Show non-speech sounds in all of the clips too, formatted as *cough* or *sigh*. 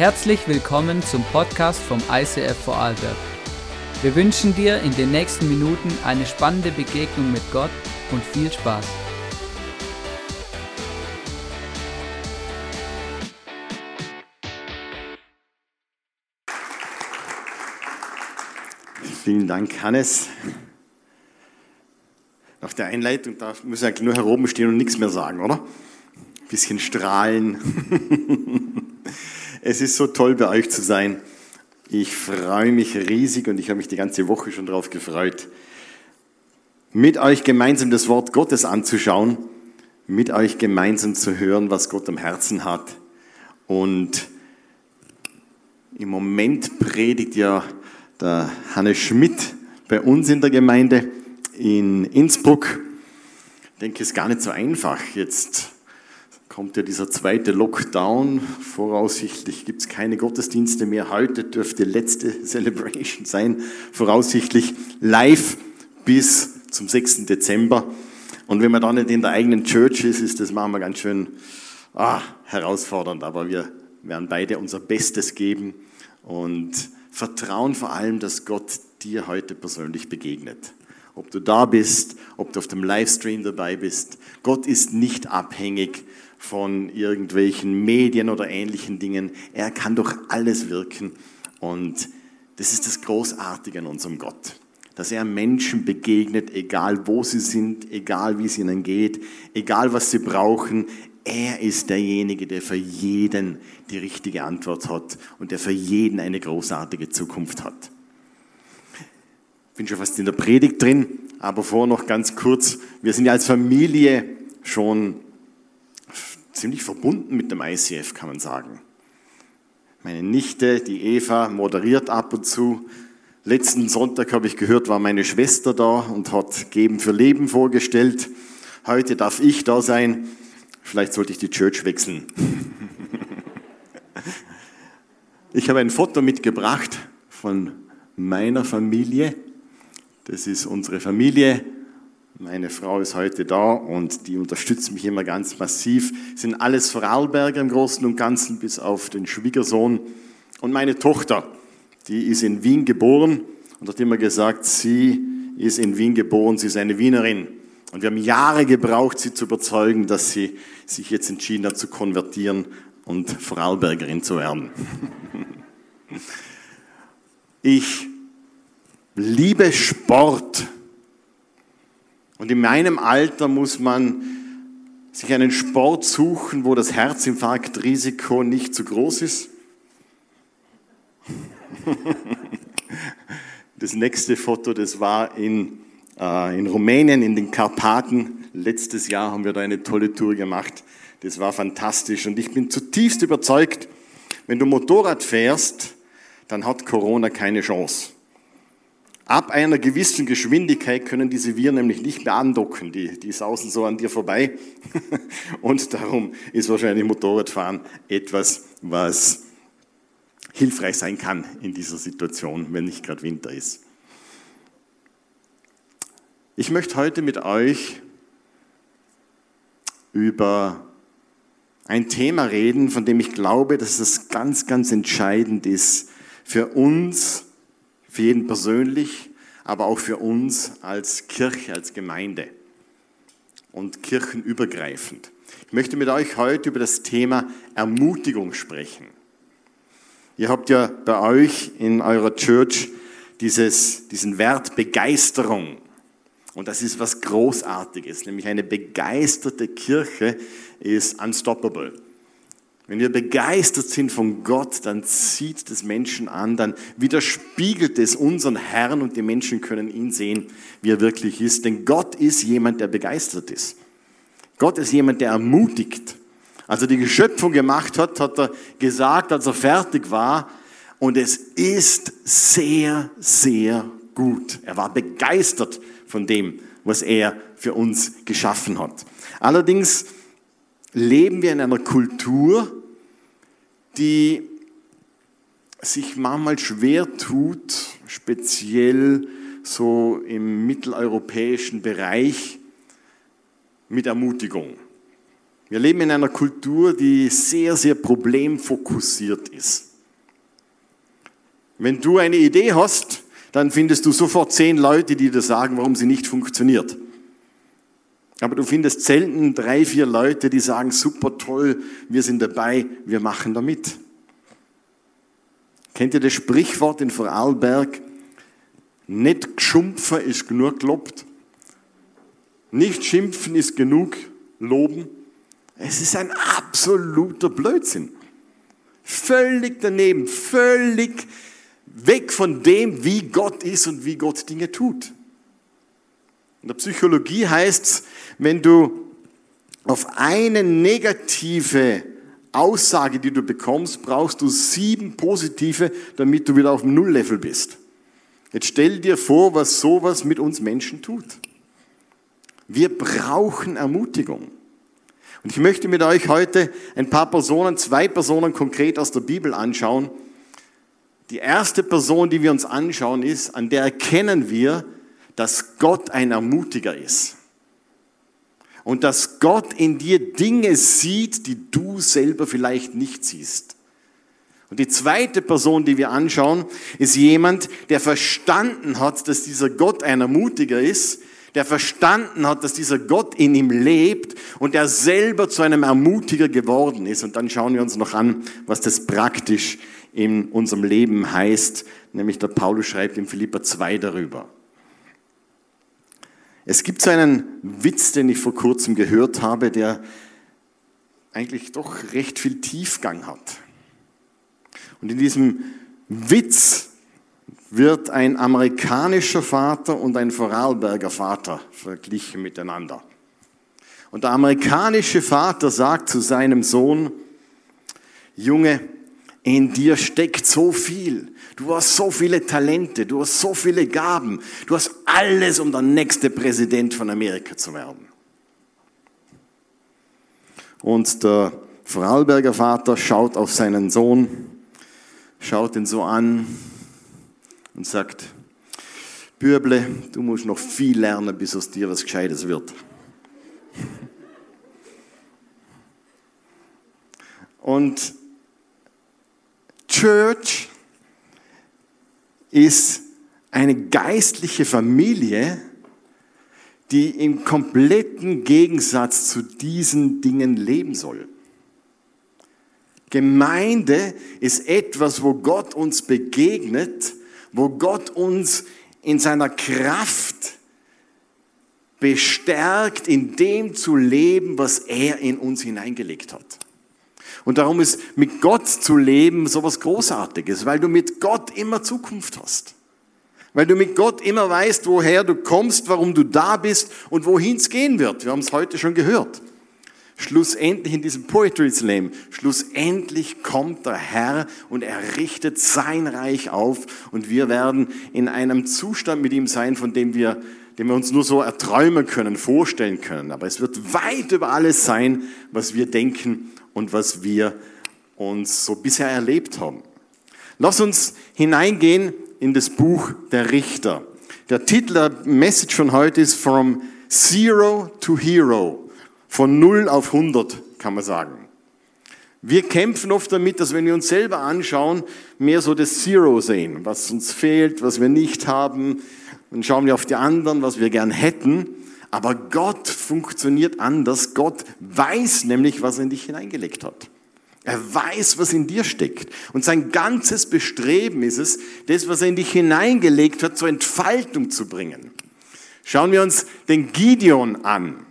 Herzlich willkommen zum Podcast vom ICF Vorarlberg. Wir wünschen dir in den nächsten Minuten eine spannende Begegnung mit Gott und viel Spaß. Vielen Dank, Hannes. Nach der Einleitung da muss eigentlich nur heroben stehen und nichts mehr sagen, oder? Ein bisschen strahlen. *laughs* es ist so toll, bei euch zu sein. Ich freue mich riesig und ich habe mich die ganze Woche schon darauf gefreut, mit euch gemeinsam das Wort Gottes anzuschauen, mit euch gemeinsam zu hören, was Gott am Herzen hat. Und im Moment predigt ja der Hannes Schmidt bei uns in der Gemeinde in Innsbruck. Ich denke, es ist gar nicht so einfach. Jetzt kommt ja dieser zweite Lockdown. Voraussichtlich gibt es keine Gottesdienste mehr. Heute dürfte letzte *laughs* Celebration sein. Voraussichtlich live bis zum 6. Dezember. Und wenn man da nicht in der eigenen Church ist, ist das manchmal ganz schön ah, herausfordernd. Aber wir werden beide unser Bestes geben und vertrauen vor allem, dass Gott dir heute persönlich begegnet. Ob du da bist, ob du auf dem Livestream dabei bist. Gott ist nicht abhängig von irgendwelchen Medien oder ähnlichen Dingen. Er kann durch alles wirken. Und das ist das Großartige an unserem Gott. Dass er Menschen begegnet, egal wo sie sind, egal wie es ihnen geht, egal was sie brauchen. Er ist derjenige, der für jeden die richtige Antwort hat und der für jeden eine großartige Zukunft hat. Ich bin schon fast in der Predigt drin, aber vorher noch ganz kurz. Wir sind ja als Familie schon ziemlich verbunden mit dem ICF, kann man sagen. Meine Nichte, die Eva, moderiert ab und zu. Letzten Sonntag habe ich gehört, war meine Schwester da und hat Geben für Leben vorgestellt. Heute darf ich da sein. Vielleicht sollte ich die Church wechseln. *laughs* Ich habe ein Foto mitgebracht von meiner Familie. Das ist unsere Familie. Meine Frau ist heute da und die unterstützt mich immer ganz massiv. Sind alles Vorarlberger im Großen und Ganzen, bis auf den Schwiegersohn. Und meine Tochter, die ist in Wien geboren und hat immer gesagt, sie ist in Wien geboren, sie ist eine Wienerin. Und wir haben Jahre gebraucht, sie zu überzeugen, dass sie sich jetzt entschieden hat zu konvertieren und Vorarlbergerin zu werden. *laughs* Ich liebe Sport. Und in meinem Alter muss man sich einen Sport suchen, wo das Herzinfarktrisiko nicht zu groß ist. *laughs* Das nächste Foto, das war in, äh, in Rumänien, in den Karpaten. Letztes Jahr haben wir da eine tolle Tour gemacht. Das war fantastisch. Und ich bin zutiefst überzeugt, wenn du Motorrad fährst, dann hat Corona keine Chance. Ab einer gewissen Geschwindigkeit können diese Viren nämlich nicht mehr andocken. Die, die sausen so an dir vorbei. *laughs* Und darum ist wahrscheinlich Motorradfahren etwas, was hilfreich sein kann in dieser Situation, wenn nicht gerade Winter ist. Ich möchte heute mit euch über ein Thema reden, von dem ich glaube, dass es ganz, ganz entscheidend ist für uns, für jeden persönlich, aber auch für uns als Kirche, als Gemeinde und kirchenübergreifend. Ich möchte mit euch heute über das Thema Ermutigung sprechen. Ihr habt ja bei euch in eurer Church dieses, diesen Wert Begeisterung. Und das ist was Großartiges, nämlich eine begeisterte Kirche ist unstoppable. Wenn wir begeistert sind von Gott, dann zieht das Menschen an, dann widerspiegelt es unseren Herrn und die Menschen können ihn sehen, wie er wirklich ist. Denn Gott ist jemand, der begeistert ist. Gott ist jemand, der ermutigt. Als er die Geschöpfung gemacht hat, hat er gesagt, als er fertig war, und es ist sehr, sehr gut. Er war begeistert von dem, was er für uns geschaffen hat. Allerdings leben wir in einer Kultur, die sich manchmal schwer tut, speziell so im mitteleuropäischen Bereich mit Ermutigung. Wir leben in einer Kultur, die sehr, sehr problemfokussiert ist. Wenn du eine Idee hast, dann findest du sofort zehn Leute, die dir sagen, warum sie nicht funktioniert. Aber du findest selten drei, vier Leute, die sagen, super toll, wir sind dabei, wir machen damit. Kennt ihr das Sprichwort in Vorarlberg? Nicht geschumpfen ist genug gelobt. Nicht schimpfen ist genug loben. Es ist ein absoluter Blödsinn. Völlig daneben, völlig weg von dem, wie Gott ist und wie Gott Dinge tut. In der Psychologie heißt es, wenn du auf eine negative Aussage, die du bekommst, brauchst du sieben positive, damit du wieder auf dem Nulllevel bist. Jetzt stell dir vor, was sowas mit uns Menschen tut. Wir brauchen Ermutigung. Und ich möchte mit euch heute ein paar Personen, zwei Personen konkret aus der Bibel anschauen. Die erste Person, die wir uns anschauen, ist, an der erkennen wir, dass Gott ein Ermutiger ist. Und dass Gott in dir Dinge sieht, die du selber vielleicht nicht siehst. Und die zweite Person, die wir anschauen, ist jemand, der verstanden hat, dass dieser Gott ein Ermutiger ist, der verstanden hat, dass dieser Gott in ihm lebt und der selber zu einem Ermutiger geworden ist. Und dann schauen wir uns noch an, was das praktisch in unserem Leben heißt, nämlich der Paulus schreibt in Philippa 2 darüber. Es gibt so einen Witz, den ich vor kurzem gehört habe, der eigentlich doch recht viel Tiefgang hat. Und in diesem Witz wird ein amerikanischer Vater und ein Vorarlberger Vater verglichen miteinander. Und der amerikanische Vater sagt zu seinem Sohn, Junge, in dir steckt so viel. Du hast so viele Talente, du hast so viele Gaben, du hast alles, um der nächste Präsident von Amerika zu werden. Und der Vorarlberger Vater schaut auf seinen Sohn, schaut ihn so an und sagt, Bürble, du musst noch viel lernen, bis aus dir was Gescheites wird. Und Church ist eine geistliche Familie, die im kompletten Gegensatz zu diesen Dingen leben soll. Gemeinde ist etwas, wo Gott uns begegnet, wo Gott uns in seiner Kraft bestärkt, in dem zu leben, was er in uns hineingelegt hat. Und darum ist mit Gott zu leben sowas Großartiges, weil du mit Gott immer Zukunft hast. Weil du mit Gott immer weißt, woher du kommst, warum du da bist und wohin es gehen wird. Wir haben es heute schon gehört. Schlussendlich in diesem Poetry Slam, schlussendlich kommt der Herr und er richtet sein Reich auf und wir werden in einem Zustand mit ihm sein, von dem wir, den wir uns nur so erträumen können, vorstellen können. Aber es wird weit über alles sein, was wir denken und was wir uns so bisher erlebt haben. Lass uns hineingehen in das Buch der Richter. Der Titel der Message von heute ist From Zero to Hero. Von 0 auf 100 kann man sagen. Wir kämpfen oft damit, dass wenn wir uns selber anschauen, mehr so das Zero sehen, was uns fehlt, was wir nicht haben. Dann schauen wir auf die anderen, was wir gern hätten. Aber Gott funktioniert anders. Gott weiß nämlich, was er in dich hineingelegt hat. Er weiß, was in dir steckt. Und sein ganzes Bestreben ist es, das, was er in dich hineingelegt hat, zur Entfaltung zu bringen. Schauen wir uns den Gideon an.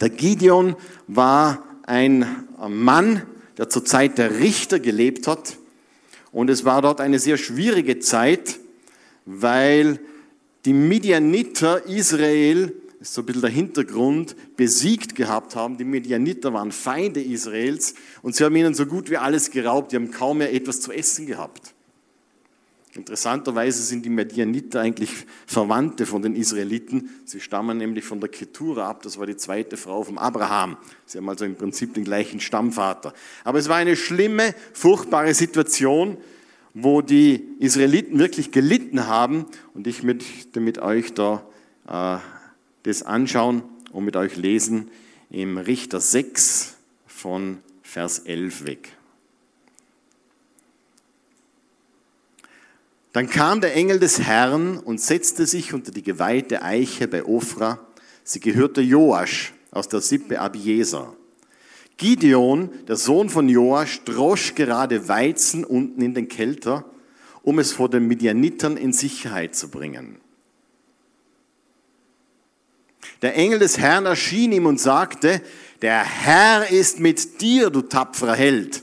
Der Gideon war ein Mann, der zur Zeit der Richter gelebt hat. Und es war dort eine sehr schwierige Zeit, weil die Midianiter Israel ist so ein bisschen der Hintergrund, besiegt gehabt haben. Die Medianiter waren Feinde Israels und sie haben ihnen so gut wie alles geraubt. Die haben kaum mehr etwas zu essen gehabt. Interessanterweise sind die Medianiter eigentlich Verwandte von den Israeliten. Sie stammen nämlich von der Ketura ab. Das war die zweite Frau von Abraham. Sie haben also im Prinzip den gleichen Stammvater. Aber es war eine schlimme, furchtbare Situation, wo die Israeliten wirklich gelitten haben. Und ich möchte mit euch da äh, das anschauen und mit euch lesen im Richter 6 von Vers 11 weg. Dann kam der Engel des Herrn und setzte sich unter die geweihte Eiche bei Ophra. Sie gehörte Joasch aus der Sippe Abieser. Gideon, der Sohn von Joasch, drosch gerade Weizen unten in den Kelter, um es vor den Midianitern in Sicherheit zu bringen. Der Engel des Herrn erschien ihm und sagte, der Herr ist mit dir, du tapferer Held.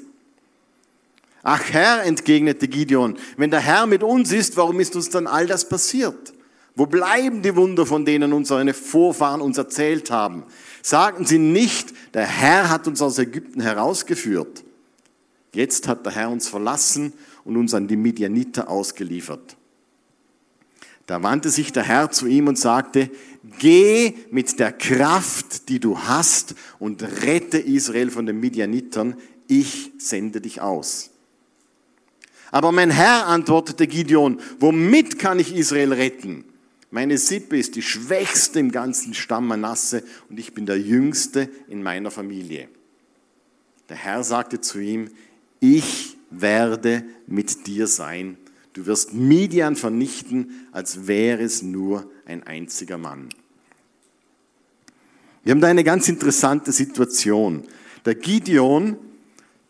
Ach Herr, entgegnete Gideon, wenn der Herr mit uns ist, warum ist uns dann all das passiert? Wo bleiben die Wunder, von denen unsere Vorfahren uns erzählt haben? Sagten sie nicht, der Herr hat uns aus Ägypten herausgeführt. Jetzt hat der Herr uns verlassen und uns an die Midianiter ausgeliefert. Da wandte sich der Herr zu ihm und sagte, geh mit der Kraft, die du hast, und rette Israel von den Midianitern, ich sende dich aus. Aber mein Herr antwortete Gideon, womit kann ich Israel retten? Meine Sippe ist die schwächste im ganzen Stamm Manasse und ich bin der jüngste in meiner Familie. Der Herr sagte zu ihm, ich werde mit dir sein. Du wirst Midian vernichten, als wäre es nur ein einziger Mann. Wir haben da eine ganz interessante Situation. Der Gideon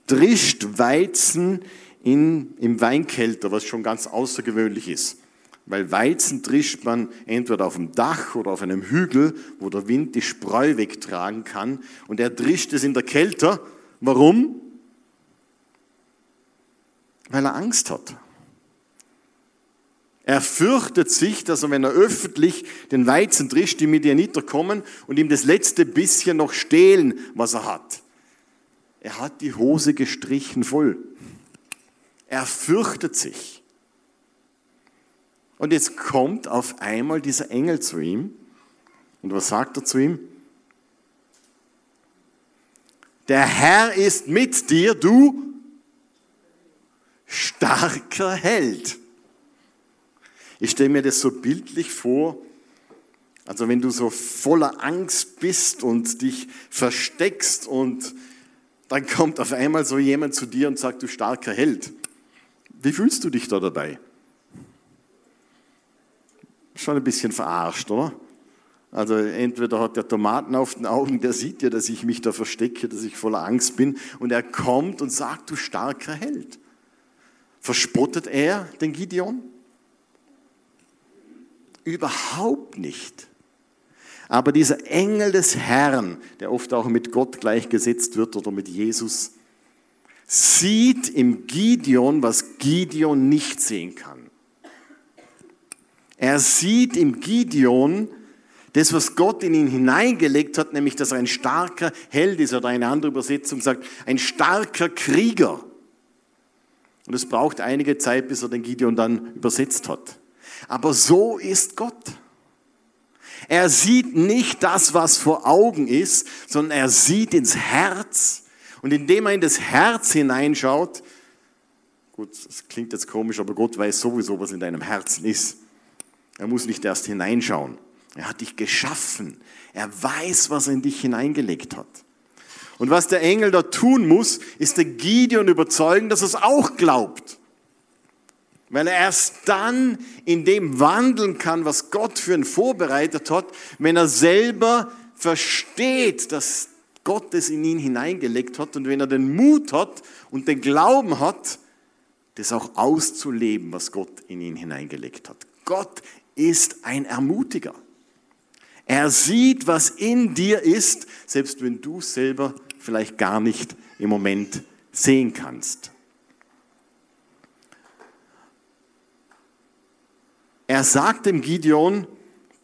drischt Weizen in, im Weinkelter, was schon ganz außergewöhnlich ist. Weil Weizen trischt man entweder auf dem Dach oder auf einem Hügel, wo der Wind die Spreu wegtragen kann. Und er trischt es in der Kälte. Warum? Weil er Angst hat. Er fürchtet sich, dass er, wenn er öffentlich den Weizen trischt, die Midianiter kommen und ihm das letzte bisschen noch stehlen, was er hat. Er hat die Hose gestrichen voll. Er fürchtet sich. Und jetzt kommt auf einmal dieser Engel zu ihm. Und was sagt er zu ihm? Der Herr ist mit dir, du starker Held. Ich stelle mir das so bildlich vor, also wenn du so voller Angst bist und dich versteckst und dann kommt auf einmal so jemand zu dir und sagt, du starker Held. Wie fühlst du dich da dabei? Schon ein bisschen verarscht, oder? Also entweder hat der Tomaten auf den Augen, der sieht ja, dass ich mich da verstecke, dass ich voller Angst bin und er kommt und sagt, du starker Held. Verspottet er den Gideon? Überhaupt nicht. Aber dieser Engel des Herrn, der oft auch mit Gott gleichgesetzt wird oder mit Jesus, sieht im Gideon, was Gideon nicht sehen kann. Er sieht im Gideon das, was Gott in ihn hineingelegt hat, nämlich, dass er ein starker Held ist, oder eine andere Übersetzung sagt, ein starker Krieger. Und es braucht einige Zeit, bis er den Gideon dann übersetzt hat. Aber so ist Gott. Er sieht nicht das, was vor Augen ist, sondern er sieht ins Herz und indem er in das Herz hineinschaut, gut, das klingt jetzt komisch, aber Gott weiß sowieso, was in deinem Herzen ist. Er muss nicht erst hineinschauen. Er hat dich geschaffen. Er weiß, was er in dich hineingelegt hat. Und was der Engel da tun muss, ist der Gideon überzeugen, dass er es auch glaubt. Weil er erst dann in dem wandeln kann, was Gott für ihn vorbereitet hat, wenn er selber versteht, dass Gott es in ihn hineingelegt hat und wenn er den Mut hat und den Glauben hat, das auch auszuleben, was Gott in ihn hineingelegt hat. Gott ist ein Ermutiger. Er sieht, was in dir ist, selbst wenn du selber vielleicht gar nicht im Moment sehen kannst. Er sagt dem Gideon,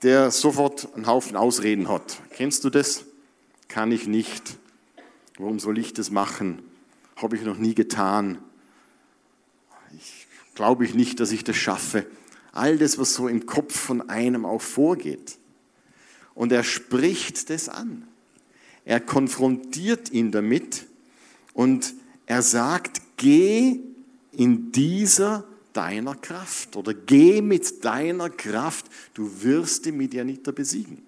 der sofort einen Haufen Ausreden hat. Kennst du das? kann ich nicht. Warum soll ich das machen? Habe ich noch nie getan. Ich glaube ich nicht, dass ich das schaffe. All das, was so im Kopf von einem auch vorgeht. Und er spricht das an. Er konfrontiert ihn damit und er sagt, geh in dieser deiner Kraft oder geh mit deiner Kraft, du wirst die Midianiter besiegen.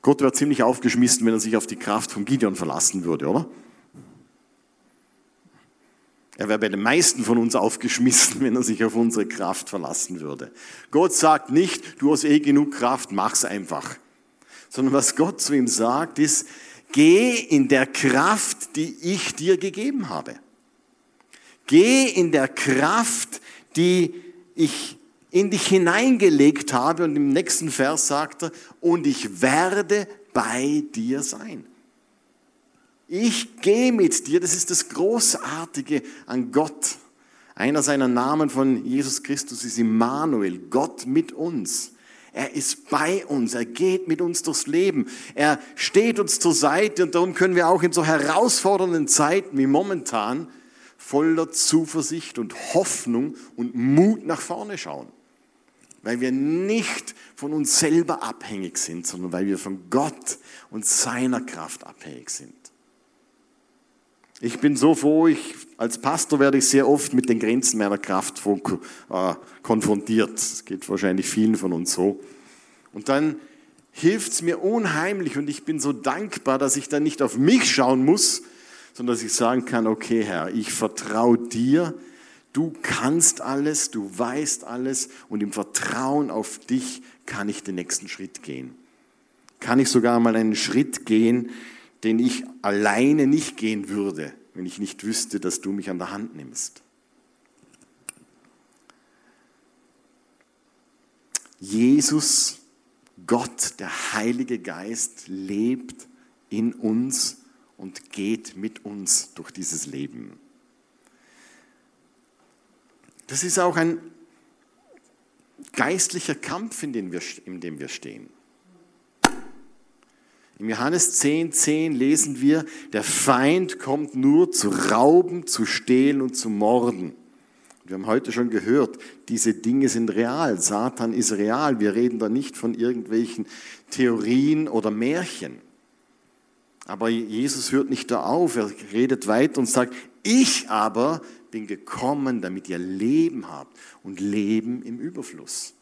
Gott wäre ziemlich aufgeschmissen, wenn er sich auf die Kraft von Gideon verlassen würde, oder? Er wäre bei den meisten von uns aufgeschmissen, *laughs* wenn er sich auf unsere Kraft verlassen würde. Gott sagt nicht, du hast eh genug Kraft, mach's einfach. Sondern was Gott zu ihm sagt, ist, geh in der Kraft, die ich dir gegeben habe. Geh in der Kraft, die ich in dich hineingelegt habe. Und im nächsten Vers sagt er, und ich werde bei dir sein. Ich gehe mit dir, das ist das Großartige an Gott. Einer seiner Namen von Jesus Christus ist Immanuel, Gott mit uns. Er ist bei uns, er geht mit uns durchs Leben, er steht uns zur Seite und darum können wir auch in so herausfordernden Zeiten wie momentan voller Zuversicht und Hoffnung und Mut nach vorne schauen. Weil wir nicht von uns selber abhängig sind, sondern weil wir von Gott und seiner Kraft abhängig sind. Ich bin so froh, ich, als Pastor werde ich sehr oft mit den Grenzen meiner Kraft äh, konfrontiert. Das geht wahrscheinlich vielen von uns so. Und dann hilft es mir unheimlich und ich bin so dankbar, dass ich dann nicht auf mich schauen muss, sondern dass ich sagen kann, okay Herr, ich vertraue dir, du kannst alles, du weißt alles und im Vertrauen auf dich kann ich den nächsten Schritt gehen. Kann ich sogar mal einen Schritt gehen, den ich alleine nicht gehen würde, wenn ich nicht wüsste, dass du mich an der Hand nimmst. Jesus, Gott, der Heilige Geist, lebt in uns und geht mit uns durch dieses Leben. Das ist auch ein geistlicher Kampf, in dem wir, in dem wir stehen. Im Johannes 10, 10 lesen wir, der Feind kommt nur zu rauben, zu stehlen und zu morden. wir haben heute schon gehört, diese Dinge sind real. Satan ist real. Wir reden da nicht von irgendwelchen Theorien oder Märchen. Aber Jesus hört nicht da auf. Er redet weiter und sagt, ich aber bin gekommen, damit ihr Leben habt und Leben im Überfluss.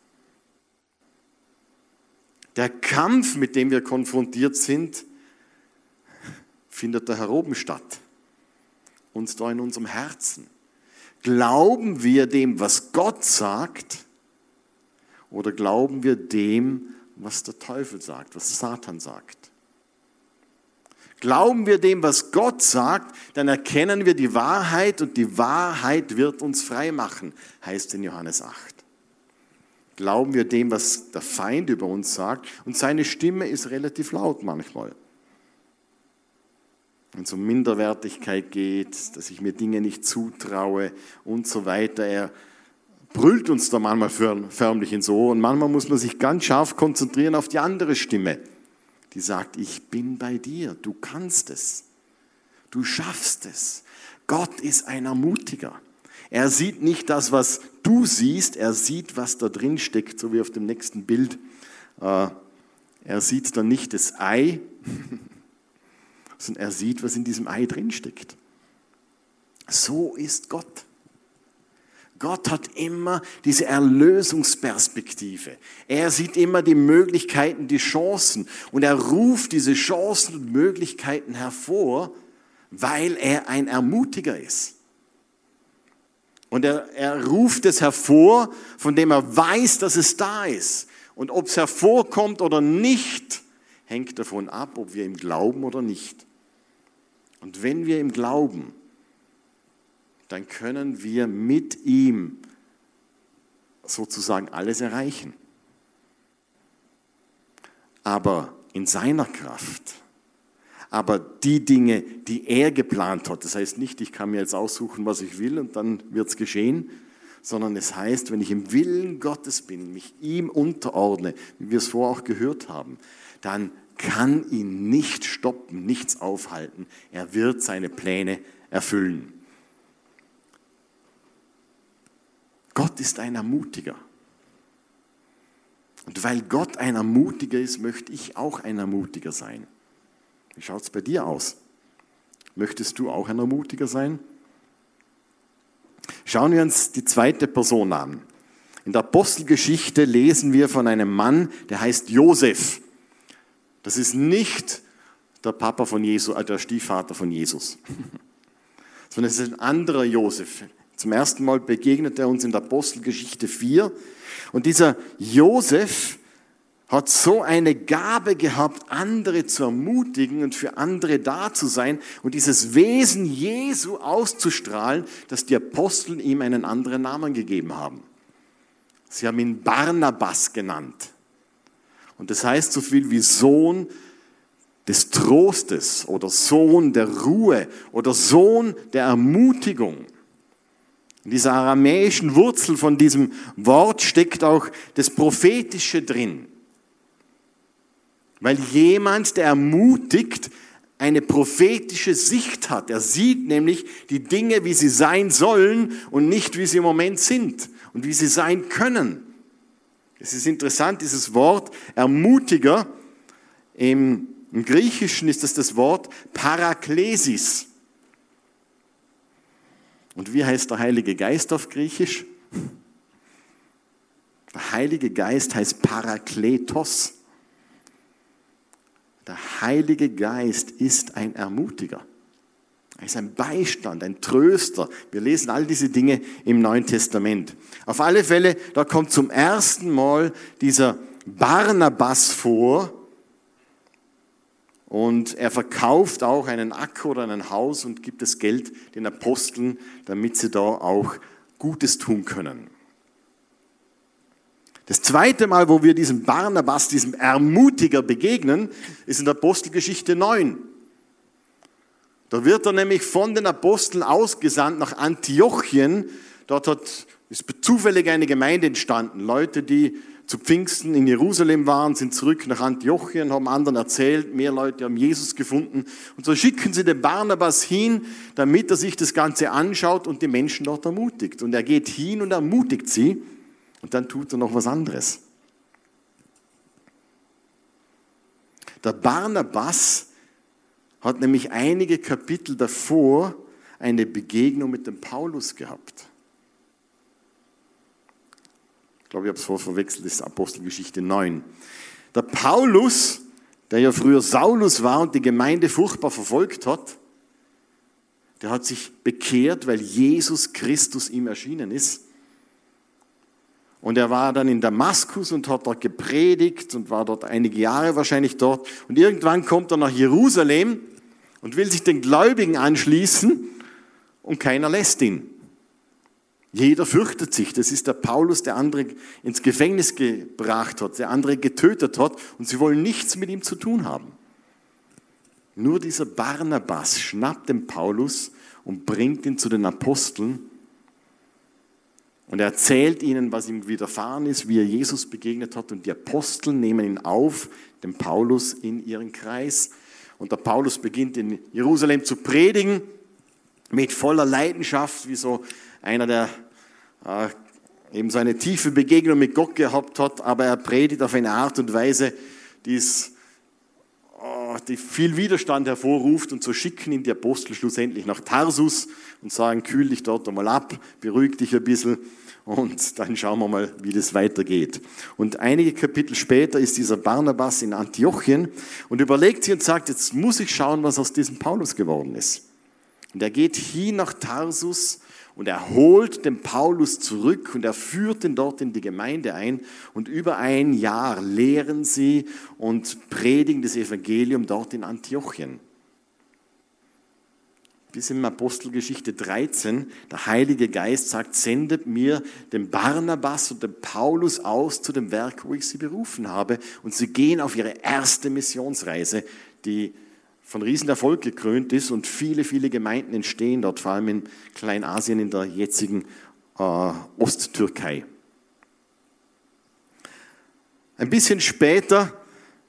Der Kampf, mit dem wir konfrontiert sind, findet da heroben statt. Uns da in unserem Herzen. Glauben wir dem, was Gott sagt, oder glauben wir dem, was der Teufel sagt, was Satan sagt? Glauben wir dem, was Gott sagt, dann erkennen wir die Wahrheit und die Wahrheit wird uns frei machen, heißt in Johannes 8 glauben wir dem, was der Feind über uns sagt. Und seine Stimme ist relativ laut manchmal. Wenn es um Minderwertigkeit geht, dass ich mir Dinge nicht zutraue und so weiter. Er brüllt uns da manchmal förmlich ins Ohr und manchmal muss man sich ganz scharf konzentrieren auf die andere Stimme, die sagt, ich bin bei dir, du kannst es, du schaffst es. Gott ist ein Ermutiger. Er sieht nicht das, was du siehst, er sieht, was da drin steckt, so wie auf dem nächsten Bild. Äh, er sieht dann nicht das Ei, *laughs* sondern er sieht, was in diesem Ei drin steckt. So ist Gott. Gott hat immer diese Erlösungsperspektive. Er sieht immer die Möglichkeiten, die Chancen und er ruft diese Chancen und Möglichkeiten hervor, weil er ein Ermutiger ist. Und er, er ruft es hervor, von dem er weiß, dass es da ist. Und ob es hervorkommt oder nicht, hängt davon ab, ob wir ihm glauben oder nicht. Und wenn wir ihm glauben, dann können wir mit ihm sozusagen alles erreichen. Aber in seiner Kraft aber die Dinge, die er geplant hat, das heißt nicht, ich kann mir jetzt aussuchen, was ich will und dann wird es geschehen, sondern es heißt, wenn ich im Willen Gottes bin, mich ihm unterordne, wie wir es vorher auch gehört haben, dann kann ihn nicht stoppen, nichts aufhalten. Er wird seine Pläne erfüllen. Gott ist ein Ermutiger. Und weil Gott ein Ermutiger ist, möchte ich auch ein Ermutiger sein. Wie schaut es bei dir aus? Möchtest du auch ein Ermutiger sein? Schauen wir uns die zweite Person an. In der Apostelgeschichte lesen wir von einem Mann, der heißt Josef. Das ist nicht der Papa von Jesus, äh, der Stiefvater von Jesus, *laughs* sondern es ist ein anderer Josef. Zum ersten Mal begegnet er uns in der Apostelgeschichte 4. Und dieser Josef hat so eine Gabe gehabt, andere zu ermutigen und für andere da zu sein und dieses Wesen Jesu auszustrahlen, dass die Apostel ihm einen anderen Namen gegeben haben. Sie haben ihn Barnabas genannt. Und das heißt so viel wie Sohn des Trostes oder Sohn der Ruhe oder Sohn der Ermutigung. In dieser aramäischen Wurzel von diesem Wort steckt auch das Prophetische drin. Weil jemand, der ermutigt, eine prophetische Sicht hat. Er sieht nämlich die Dinge, wie sie sein sollen und nicht, wie sie im Moment sind und wie sie sein können. Es ist interessant, dieses Wort Ermutiger, im, Griechischen ist das das Wort Paraklesis. Und wie heißt der Heilige Geist auf Griechisch? Der Heilige Geist heißt Parakletos. Der Heilige Geist ist ein Ermutiger. Er ist ein Beistand, ein Tröster. Wir lesen all diese Dinge im Neuen Testament. Auf alle Fälle, da kommt zum ersten Mal dieser Barnabas vor und er verkauft auch einen Acker oder ein Haus und gibt das Geld den Aposteln, damit sie da auch Gutes tun können. Das zweite Mal, wo wir diesem Barnabas, diesem Ermutiger begegnen, ist in der Apostelgeschichte 9. Da wird er nämlich von den Aposteln ausgesandt nach Antiochien. Dort hat, ist zufällig eine Gemeinde entstanden. Leute, die zu Pfingsten in Jerusalem waren, sind zurück nach Antiochien, haben anderen erzählt, mehr Leute haben Jesus gefunden. Und so schicken sie den Barnabas hin, damit er sich das Ganze anschaut und die Menschen dort ermutigt. Und er geht hin und ermutigt sie. Und dann tut er noch was anderes. Der Barnabas hat nämlich einige Kapitel davor eine Begegnung mit dem Paulus gehabt. Ich glaube, ich habe es vorher verwechselt, das ist Apostelgeschichte 9. Der Paulus, der ja früher Saulus war und die Gemeinde furchtbar verfolgt hat, der hat sich bekehrt, weil Jesus Christus ihm erschienen ist. Und er war dann in Damaskus und hat dort gepredigt und war dort einige Jahre wahrscheinlich dort. Und irgendwann kommt er nach Jerusalem und will sich den Gläubigen anschließen und keiner lässt ihn. Jeder fürchtet sich. Das ist der Paulus, der andere ins Gefängnis gebracht hat, der andere getötet hat und sie wollen nichts mit ihm zu tun haben. Nur dieser Barnabas schnappt den Paulus und bringt ihn zu den Aposteln und er erzählt ihnen, was ihm widerfahren ist, wie er Jesus begegnet hat. Und die Apostel nehmen ihn auf, den Paulus, in ihren Kreis. Und der Paulus beginnt in Jerusalem zu predigen, mit voller Leidenschaft, wie so einer, der äh, eben seine tiefe Begegnung mit Gott gehabt hat. Aber er predigt auf eine Art und Weise, die es oh, die viel Widerstand hervorruft und so schicken ihn die Apostel schlussendlich nach Tarsus und sagen, kühl dich dort einmal ab, beruhig dich ein bisschen und dann schauen wir mal, wie das weitergeht. Und einige Kapitel später ist dieser Barnabas in Antiochien und überlegt sich und sagt, jetzt muss ich schauen, was aus diesem Paulus geworden ist. Und er geht hin nach Tarsus und er holt den Paulus zurück und er führt ihn dort in die Gemeinde ein und über ein Jahr lehren sie und predigen das Evangelium dort in Antiochien bis in Apostelgeschichte 13, der Heilige Geist sagt, sendet mir den Barnabas und den Paulus aus zu dem Werk, wo ich sie berufen habe. Und sie gehen auf ihre erste Missionsreise, die von Riesenerfolg gekrönt ist und viele, viele Gemeinden entstehen dort, vor allem in Kleinasien, in der jetzigen äh, Osttürkei. Ein bisschen später,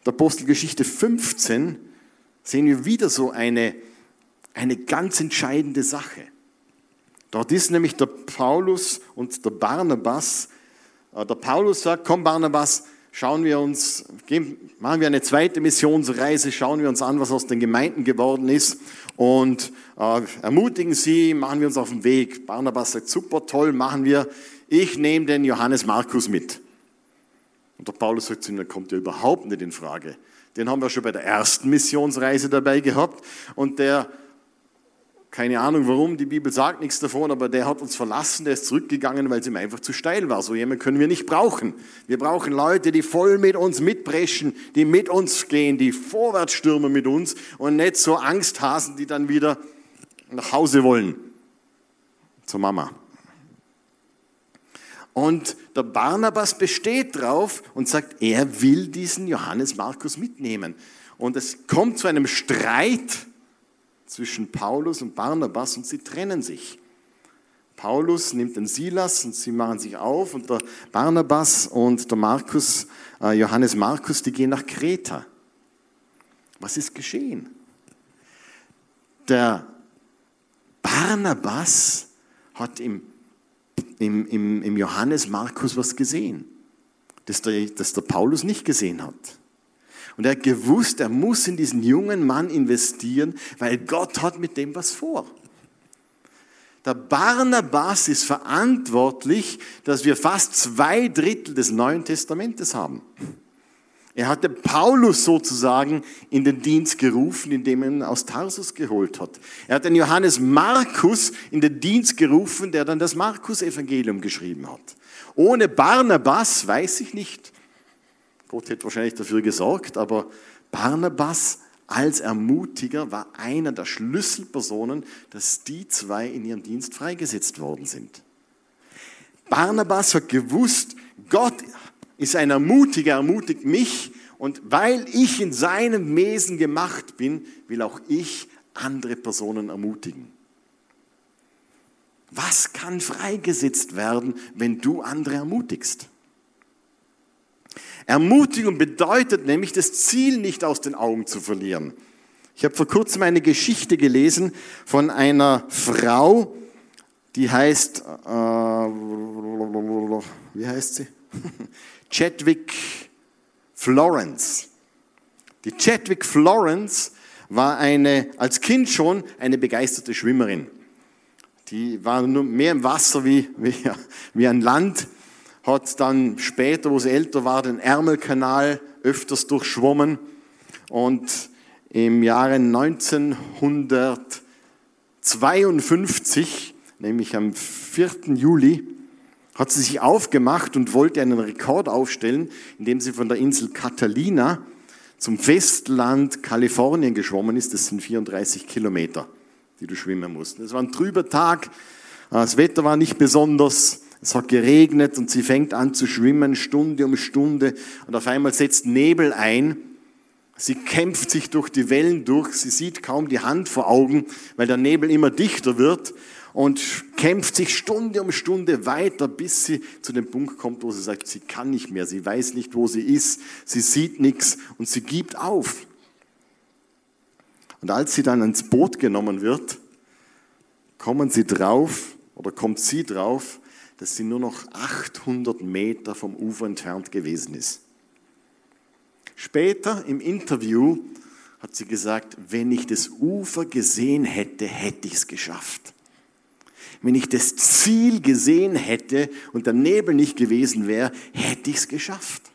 der Apostelgeschichte 15, sehen wir wieder so eine eine ganz entscheidende Sache. Dort ist nämlich der Paulus und der Barnabas. Äh, der Paulus sagt, komm Barnabas, schauen wir uns, machen wir eine zweite Missionsreise, schauen wir uns an, was aus den Gemeinden geworden ist und äh, ermutigen sie, machen wir uns auf den Weg. Barnabas sagt, super, toll, machen wir. Ich nehme den Johannes Markus mit. Und der Paulus sagt zu ihm, dann kommt ja überhaupt nicht in Frage. Den haben wir schon bei der ersten Missionsreise dabei gehabt und der Keine Ahnung warum, die Bibel sagt nichts davon, aber der hat uns verlassen, der ist zurückgegangen, weil es ihm einfach zu steil war. So jemand können wir nicht brauchen. Wir brauchen Leute, die voll mit uns mitbrechen, die mit uns gehen, die vorwärts stürmen mit uns und nicht so Angsthasen, die dann wieder nach Hause wollen. Zur Mama. Und der Barnabas besteht drauf und sagt, er will diesen Johannes Markus mitnehmen. Und es kommt zu einem Streit zwischen Paulus und Barnabas und sie trennen sich. Paulus nimmt den Silas und sie machen sich auf und der Barnabas und der Markus, äh, Johannes Markus, die gehen nach Kreta. Was ist geschehen? Der Barnabas hat im, im, im, im Johannes Markus was gesehen, das der, das der Paulus nicht gesehen hat. Und er hat gewusst, er muss in diesen jungen Mann investieren, weil Gott hat mit dem was vor. Der Barnabas ist verantwortlich, dass wir fast zwei Drittel des Neuen Testamentes haben. Er hatte Paulus sozusagen in den Dienst gerufen, indem er ihn aus Tarsus geholt hat. Er hat den Johannes Markus in den Dienst gerufen, der dann das Markus-Evangelium geschrieben hat. Ohne Barnabas weiß ich nicht, Gott hätte wahrscheinlich dafür gesorgt, aber Barnabas als Ermutiger war einer der Schlüsselpersonen, dass die zwei in ihrem Dienst freigesetzt worden sind. Barnabas hat gewusst, Gott ist ein Ermutiger, ermutigt mich und weil ich in seinem Wesen gemacht bin, will auch ich andere Personen ermutigen. Was kann freigesetzt werden, wenn du andere ermutigst? Ermutigung bedeutet nämlich, das Ziel nicht aus den Augen zu verlieren. Ich habe vor kurzem eine Geschichte gelesen von einer Frau, die heißt, äh, wie heißt sie? *laughs* Chadwick Florence. Die Chadwick Florence war eine, als Kind schon eine begeisterte Schwimmerin. Die war nur mehr im Wasser wie, wie, wie an Land hat dann später, wo sie älter war, den Ärmelkanal öfters durchschwommen und im Jahre 1952, nämlich am 4. Juli, hat sie sich aufgemacht und wollte einen Rekord aufstellen, indem sie von der Insel Catalina zum Festland Kalifornien geschwommen ist. Das sind 34 Kilometer, die du schwimmen musst. Es war ein trüber Tag, das Wetter war nicht besonders. Es hat geregnet und sie fängt an zu schwimmen, Stunde um Stunde. Und auf einmal setzt Nebel ein. Sie kämpft sich durch die Wellen durch. Sie sieht kaum die Hand vor Augen, weil der Nebel immer dichter wird. Und kämpft sich Stunde um Stunde weiter, bis sie zu dem Punkt kommt, wo sie sagt, sie kann nicht mehr. Sie weiß nicht, wo sie ist. Sie sieht nichts und sie gibt auf. Und als sie dann ins Boot genommen wird, kommen sie drauf, oder kommt sie drauf, dass sie nur noch 800 Meter vom Ufer entfernt gewesen ist. Später im Interview hat sie gesagt, wenn ich das Ufer gesehen hätte, hätte ich es geschafft. Wenn ich das Ziel gesehen hätte und der Nebel nicht gewesen wäre, hätte ich es geschafft.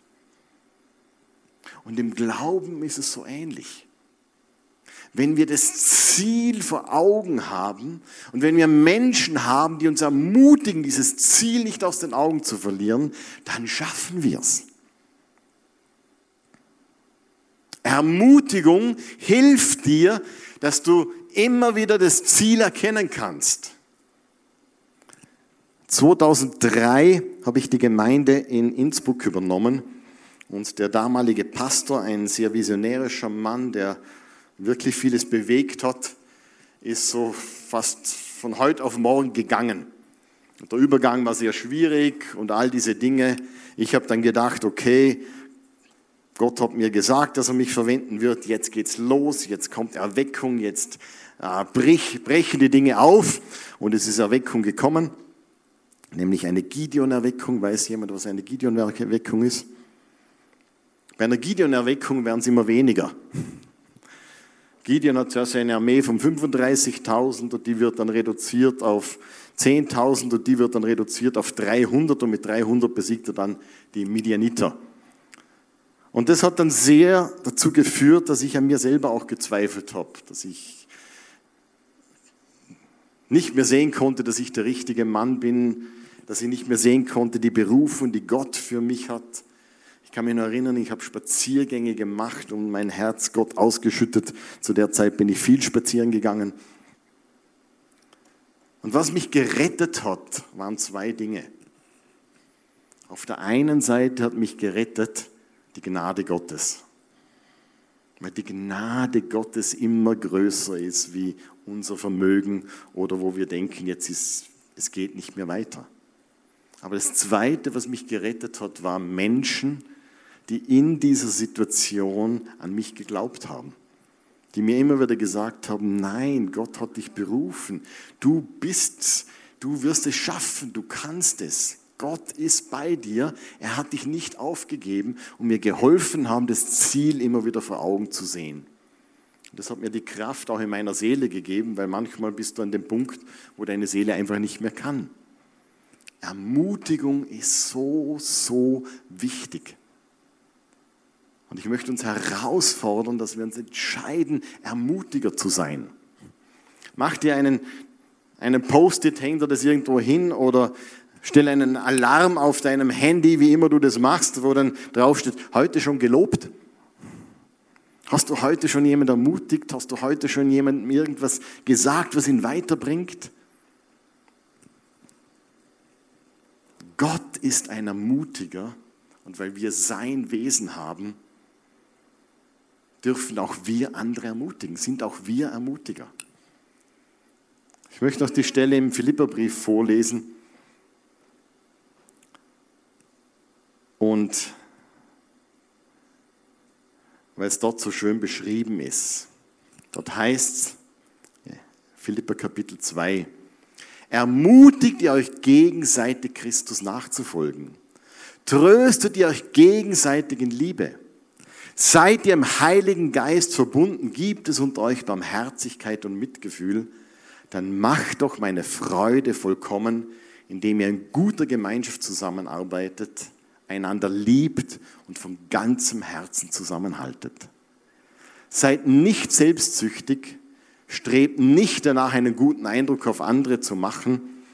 Und im Glauben ist es so ähnlich wenn wir das Ziel vor Augen haben und wenn wir Menschen haben, die uns ermutigen, dieses Ziel nicht aus den Augen zu verlieren, dann schaffen wir es. Ermutigung hilft dir, dass du immer wieder das Ziel erkennen kannst. 2003 habe ich die Gemeinde in Innsbruck übernommen und der damalige Pastor, ein sehr visionärischer Mann, der wirklich vieles bewegt hat, ist so fast von heute auf morgen gegangen. Der Übergang war sehr schwierig und all diese Dinge. Ich habe dann gedacht, okay, Gott hat mir gesagt, dass er mich verwenden wird. Jetzt geht's los, jetzt kommt Erweckung, jetzt äh, brich, brechen die Dinge auf und es ist Erweckung gekommen, nämlich eine Gideon-Erweckung. Weiß jemand, was eine Gideon-Erweckung ist? Bei einer Gideon-Erweckung werden es immer weniger. Gideon hat zuerst eine Armee von 35.000 und die wird dann reduziert auf 10.000 und die wird dann reduziert auf 300 und mit 300 besiegt er dann die Midianiter. Und das hat dann sehr dazu geführt, dass ich an mir selber auch gezweifelt habe, dass ich nicht mehr sehen konnte, dass ich der richtige Mann bin, dass ich nicht mehr sehen konnte, die Berufung, die Gott für mich hat. Kann mich noch erinnern, ich habe Spaziergänge gemacht und mein Herz Gott ausgeschüttet. Zu der Zeit bin ich viel spazieren gegangen. Und was mich gerettet hat, waren zwei Dinge. Auf der einen Seite hat mich gerettet die Gnade Gottes. Weil die Gnade Gottes immer größer ist wie unser Vermögen oder wo wir denken, jetzt ist, es geht nicht mehr weiter. Aber das Zweite, was mich gerettet hat, waren Menschen, die in dieser Situation an mich geglaubt haben. Die mir immer wieder gesagt haben, nein, Gott hat dich berufen. Du bist, du wirst es schaffen, du kannst es. Gott ist bei dir. Er hat dich nicht aufgegeben und mir geholfen haben, das Ziel immer wieder vor Augen zu sehen. Das hat mir die Kraft auch in meiner Seele gegeben, weil manchmal bist du an dem Punkt, wo deine Seele einfach nicht mehr kann. Ermutigung ist so, so wichtig. Und ich möchte uns herausfordern, dass wir uns entscheiden, ermutiger zu sein. Mach dir einen, einen Post-it, häng dir das irgendwo hin oder stell einen Alarm auf deinem Handy, wie immer du das machst, wo dann draufsteht, heute schon gelobt. Hast du heute schon jemanden ermutigt? Hast du heute schon jemandem irgendwas gesagt, was ihn weiterbringt? Gott ist ein Ermutiger und weil wir sein Wesen haben, dürfen auch wir andere ermutigen, sind auch wir Ermutiger. Ich möchte noch die Stelle im Philipperbrief vorlesen. Und weil es dort so schön beschrieben ist. Dort heißt es, Philipper Kapitel 2, Ermutigt ihr euch gegenseitig, Christus nachzufolgen. Tröstet ihr euch gegenseitig in Liebe. Seid ihr im Heiligen Geist verbunden, gibt es unter euch Barmherzigkeit und Mitgefühl, dann macht doch meine Freude vollkommen, indem ihr in guter Gemeinschaft zusammenarbeitet, einander liebt und von ganzem Herzen zusammenhaltet. Seid nicht selbstsüchtig, Strebt nicht danach, einen guten Eindruck auf andere zu machen,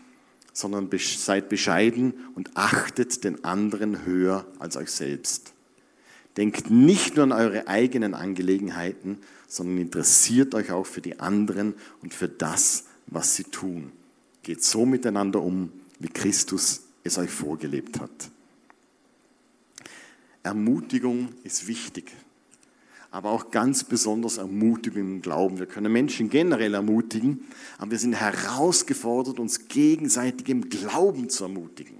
sondern seid bescheiden und achtet den anderen höher als euch selbst. Denkt nicht nur an eure eigenen Angelegenheiten, sondern interessiert euch auch für die anderen und für das, was sie tun. Geht so miteinander um, wie Christus es euch vorgelebt hat. Ermutigung ist wichtig aber auch ganz besonders Ermutigung im Glauben. Wir können Menschen generell ermutigen, aber wir sind herausgefordert, uns gegenseitig im Glauben zu ermutigen.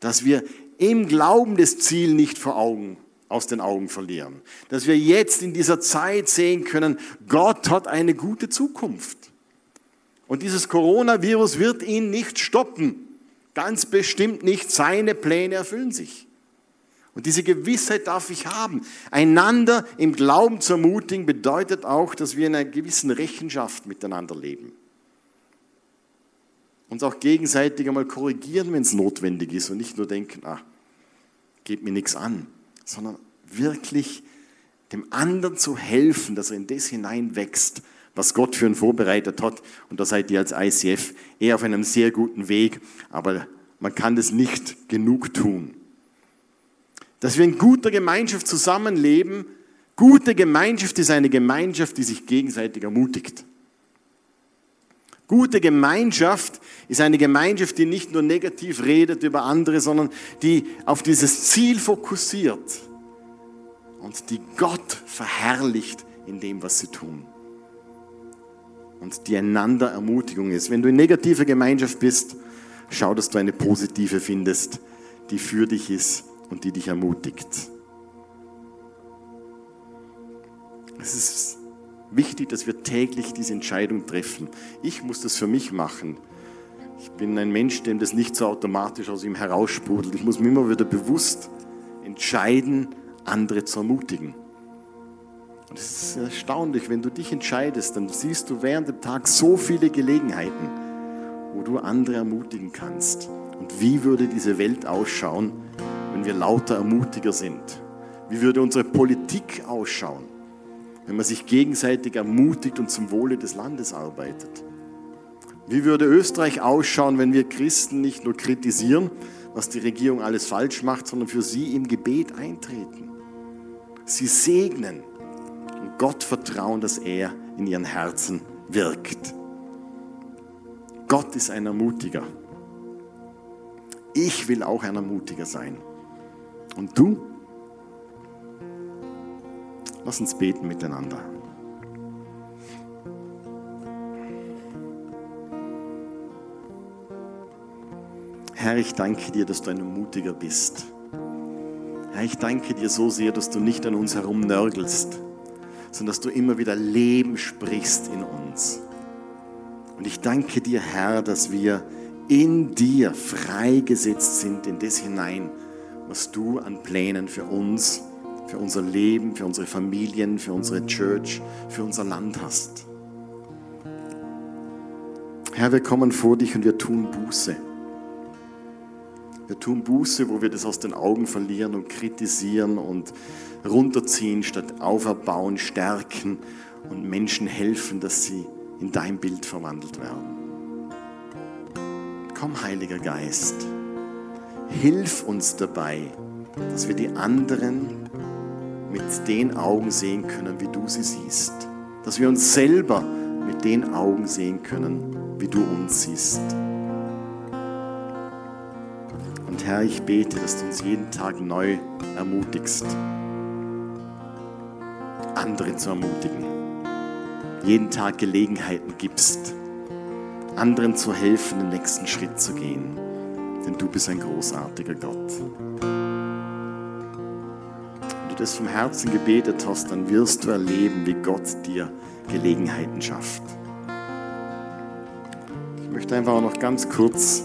Dass wir im Glauben das Ziel nicht vor Augen, aus den Augen verlieren. Dass wir jetzt in dieser Zeit sehen können, Gott hat eine gute Zukunft. Und dieses Coronavirus wird ihn nicht stoppen. Ganz bestimmt nicht. Seine Pläne erfüllen sich. Und diese Gewissheit darf ich haben. Einander im Glauben zu ermutigen bedeutet auch, dass wir in einer gewissen Rechenschaft miteinander leben. Uns auch gegenseitig einmal korrigieren, wenn es notwendig ist und nicht nur denken, ah, geht mir nichts an, sondern wirklich dem anderen zu helfen, dass er in das hineinwächst, was Gott für ihn vorbereitet hat. Und da seid ihr als ICF eher auf einem sehr guten Weg, aber man kann das nicht genug tun. Dass wir in guter Gemeinschaft zusammenleben. Gute Gemeinschaft ist eine Gemeinschaft, die sich gegenseitig ermutigt. Gute Gemeinschaft ist eine Gemeinschaft, die nicht nur negativ redet über andere, sondern die auf dieses Ziel fokussiert und die Gott verherrlicht in dem, was sie tun. Und die einander Ermutigung ist. Wenn du in negativer Gemeinschaft bist, schau, dass du eine positive findest, die für dich ist und die dich ermutigt. Es ist wichtig, dass wir täglich diese Entscheidung treffen. Ich muss das für mich machen. Ich bin ein Mensch, dem das nicht so automatisch aus ihm heraussprudelt. Ich muss mir immer wieder bewusst entscheiden, andere zu ermutigen. Und es ist erstaunlich, wenn du dich entscheidest, dann siehst du während dem Tag so viele Gelegenheiten, wo du andere ermutigen kannst. Und wie würde diese Welt ausschauen, wenn wir lauter Ermutiger sind? Wie würde unsere Politik ausschauen? Wenn man sich gegenseitig ermutigt und zum Wohle des Landes arbeitet? Wie würde Österreich ausschauen, wenn wir Christen nicht nur kritisieren, was die Regierung alles falsch macht, sondern für sie im Gebet eintreten? Sie segnen und Gott vertrauen, dass er in ihren Herzen wirkt. Gott ist ein Ermutiger. Ich will auch ein Ermutiger sein. Und du? Lass uns beten miteinander. Herr, ich danke dir, dass du ein Mutiger bist. Herr, ich danke dir so sehr, dass du nicht an uns herumnörgelst, sondern dass du immer wieder Leben sprichst in uns. Und ich danke dir, Herr, dass wir in dir freigesetzt sind in das hinein, was du an Plänen für uns, für unser Leben, für unsere Familien, für unsere Church, für unser Land hast. Herr, wir kommen vor dich und wir tun Buße. Wir tun Buße, wo wir das aus den Augen verlieren und kritisieren und runterziehen, statt auferbauen, stärken und Menschen helfen, dass sie in dein Bild verwandelt werden. Komm, Heiliger Geist, hilf uns dabei, dass wir die anderen mit den Augen sehen können, wie du sie siehst. Dass wir uns selber mit den Augen sehen können, wie du uns siehst. Herr, ich bete, dass du uns jeden Tag neu ermutigst, andere zu ermutigen, jeden Tag Gelegenheiten gibst, anderen zu helfen, den nächsten Schritt zu gehen. Denn du bist ein großartiger Gott. Du das vom Herzen gebetet hast, dann wirst du erleben, wie Gott dir Gelegenheiten schafft. Ich möchte einfach auch noch ganz kurz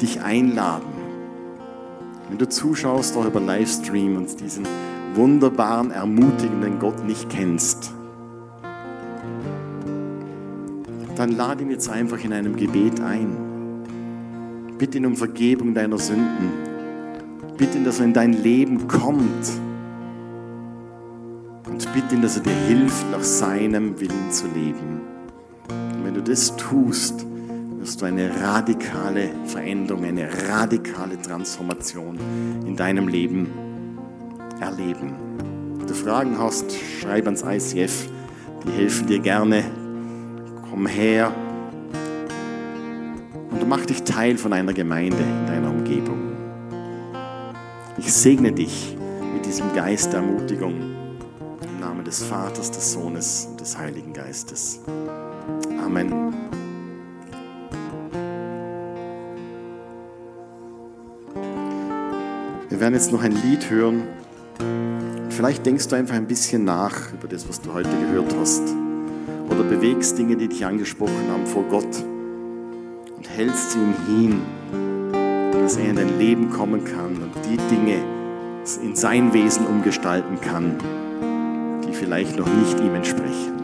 dich einladen. Wenn du zuschaust auch über Livestream und diesen wunderbaren, ermutigenden Gott nicht kennst, dann lade ihn jetzt einfach in einem Gebet ein. Bitte ihn um Vergebung deiner Sünden. Bitte ihn, dass er in dein Leben kommt. Und bitte ihn, dass er dir hilft, nach seinem Willen zu leben. Und wenn du das tust, wirst du eine radikale Veränderung, eine radikale Transformation in deinem Leben erleben. Wenn du Fragen hast, schreib ans ICF. Die helfen dir gerne. Komm her und mach dich Teil von einer Gemeinde in deiner Umgebung. Ich segne dich mit diesem Geist der Ermutigung im Namen des Vaters, des Sohnes und des Heiligen Geistes. Amen. Wir werden jetzt noch ein Lied hören. Vielleicht denkst du einfach ein bisschen nach über das, was du heute gehört hast. Oder bewegst Dinge, die dich angesprochen haben, vor Gott und hältst sie ihm hin, dass er in dein Leben kommen kann und die Dinge in sein Wesen umgestalten kann, die vielleicht noch nicht ihm entsprechen.